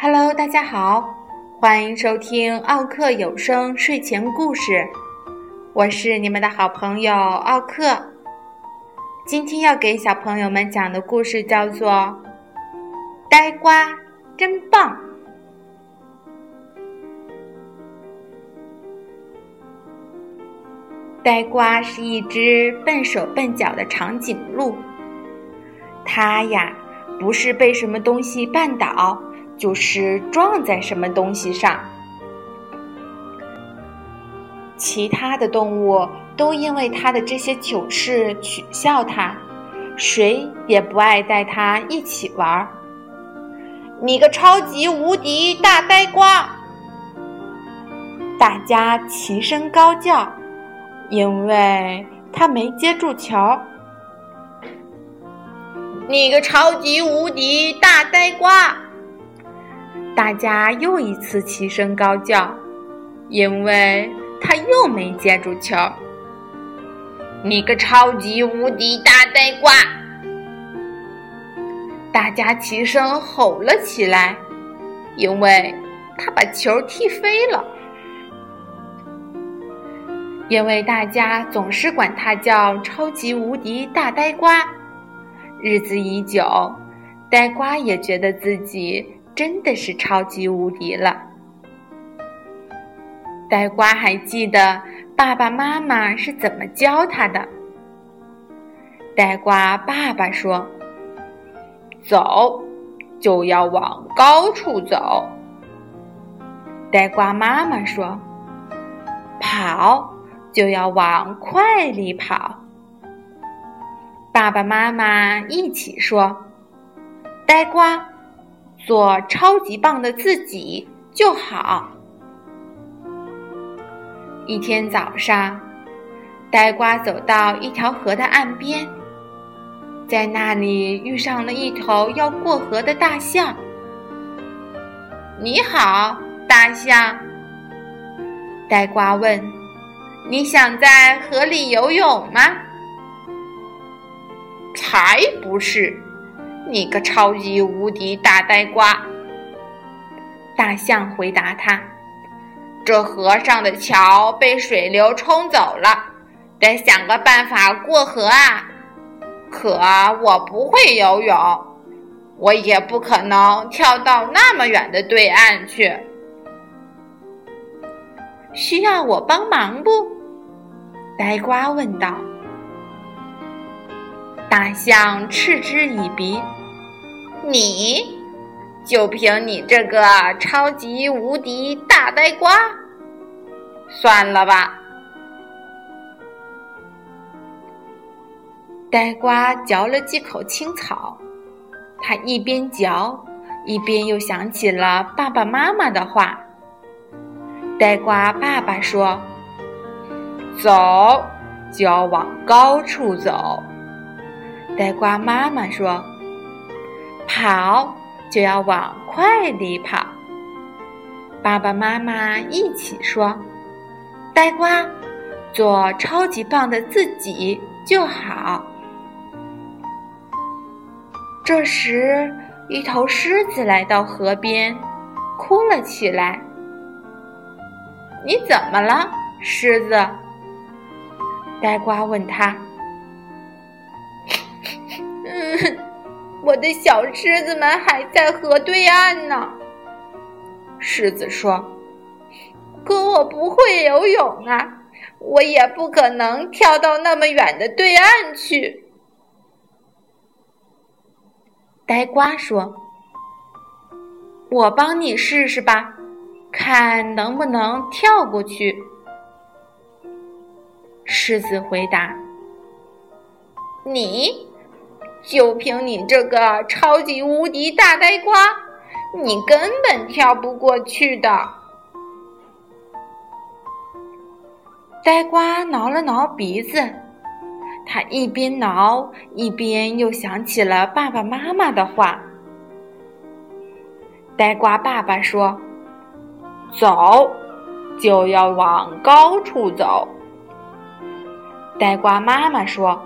Hello，大家好，欢迎收听奥克有声睡前故事，我是你们的好朋友奥克。今天要给小朋友们讲的故事叫做《呆瓜真棒》。呆瓜是一只笨手笨脚的长颈鹿，它呀不是被什么东西绊倒。就是撞在什么东西上，其他的动物都因为它的这些糗事取笑它，谁也不爱带它一起玩儿。你个超级无敌大呆瓜！大家齐声高叫，因为他没接住球。你个超级无敌大呆瓜！大家又一次齐声高叫，因为他又没接住球。你个超级无敌大呆瓜！大家齐声吼了起来，因为他把球踢飞了。因为大家总是管他叫超级无敌大呆瓜，日子已久，呆瓜也觉得自己。真的是超级无敌了！呆瓜还记得爸爸妈妈是怎么教他的。呆瓜爸爸说：“走，就要往高处走。”呆瓜妈妈说：“跑，就要往快里跑。”爸爸妈妈一起说：“呆瓜。”做超级棒的自己就好。一天早上，呆瓜走到一条河的岸边，在那里遇上了一头要过河的大象。你好，大象。呆瓜问：“你想在河里游泳吗？”才不是。你个超级无敌大呆瓜！大象回答他：“这河上的桥被水流冲走了，得想个办法过河啊！可我不会游泳，我也不可能跳到那么远的对岸去。需要我帮忙不？”呆瓜问道。大象嗤之以鼻。你就凭你这个超级无敌大呆瓜，算了吧。呆瓜嚼了几口青草，他一边嚼，一边又想起了爸爸妈妈的话。呆瓜爸爸说：“走，就要往高处走。”呆瓜妈妈说。跑就要往快里跑。爸爸妈妈一起说：“呆瓜，做超级棒的自己就好。”这时，一头狮子来到河边，哭了起来。“你怎么了，狮子？”呆瓜问他。嗯我的小狮子们还在河对岸呢，狮子说：“可我不会游泳啊，我也不可能跳到那么远的对岸去。”呆瓜说：“我帮你试试吧，看能不能跳过去。”狮子回答：“你。”就凭你这个超级无敌大呆瓜，你根本跳不过去的。呆瓜挠了挠鼻子，他一边挠一边又想起了爸爸妈妈的话。呆瓜爸爸说：“走，就要往高处走。呆瓜妈妈说：“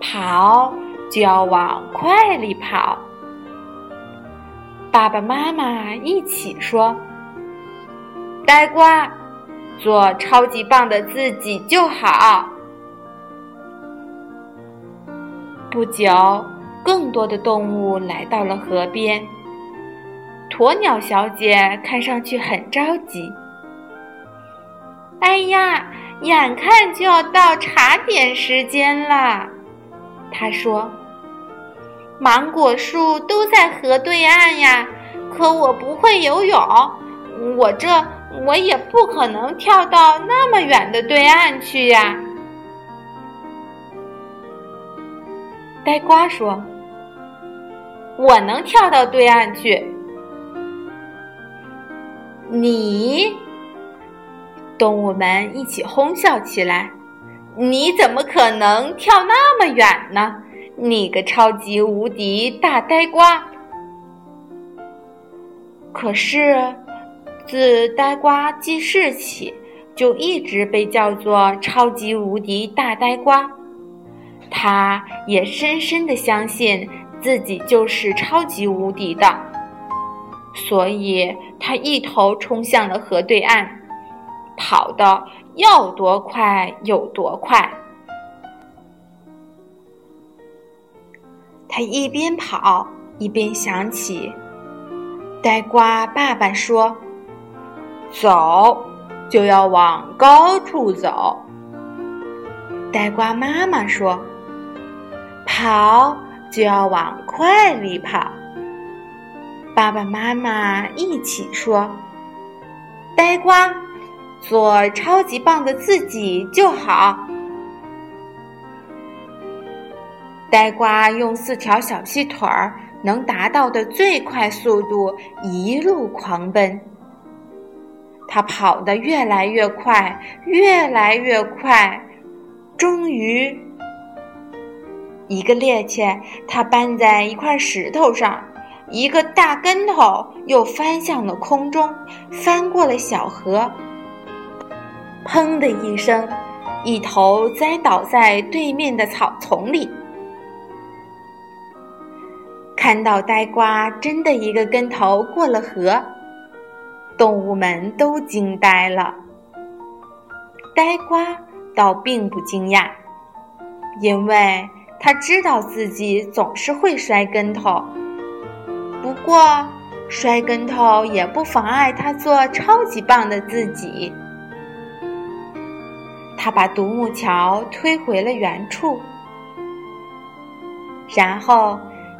跑就要往快里跑。”爸爸妈妈一起说：“呆瓜，做超级棒的自己就好。”不久，更多的动物来到了河边。鸵鸟小姐看上去很着急。哎呀，眼看就要到茶点时间了，她说。芒果树都在河对岸呀，可我不会游泳，我这我也不可能跳到那么远的对岸去呀。呆瓜说：“我能跳到对岸去。”你，动物们一起哄笑起来：“你怎么可能跳那么远呢？”你个超级无敌大呆瓜！可是，自呆瓜记事起，就一直被叫做超级无敌大呆瓜。他也深深的相信自己就是超级无敌的，所以他一头冲向了河对岸，跑得要多快有多快。他一边跑一边想起，呆瓜爸爸说：“走就要往高处走。”呆瓜妈妈说：“跑就要往快里跑。”爸爸妈妈一起说：“呆瓜，做超级棒的自己就好。”呆瓜用四条小细腿儿能达到的最快速度一路狂奔，他跑得越来越快，越来越快，终于，一个趔趄，他绊在一块石头上，一个大跟头又翻向了空中，翻过了小河，砰的一声，一头栽倒在对面的草丛里。看到呆瓜真的一个跟头过了河，动物们都惊呆了。呆瓜倒并不惊讶，因为他知道自己总是会摔跟头。不过，摔跟头也不妨碍他做超级棒的自己。他把独木桥推回了原处，然后。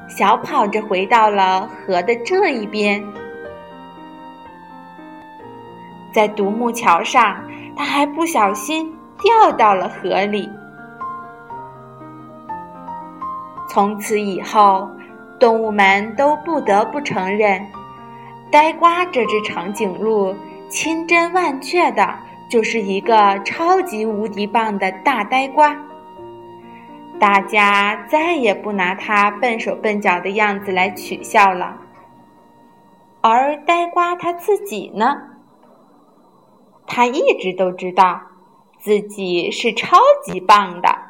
小跑着回到了河的这一边，在独木桥上，他还不小心掉到了河里。从此以后，动物们都不得不承认，呆瓜这只长颈鹿千真万确的就是一个超级无敌棒的大呆瓜。大家再也不拿他笨手笨脚的样子来取笑了，而呆瓜他自己呢？他一直都知道自己是超级棒的。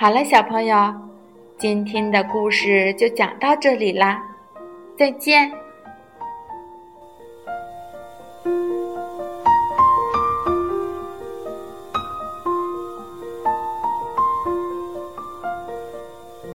好了，小朋友，今天的故事就讲到这里啦，再见。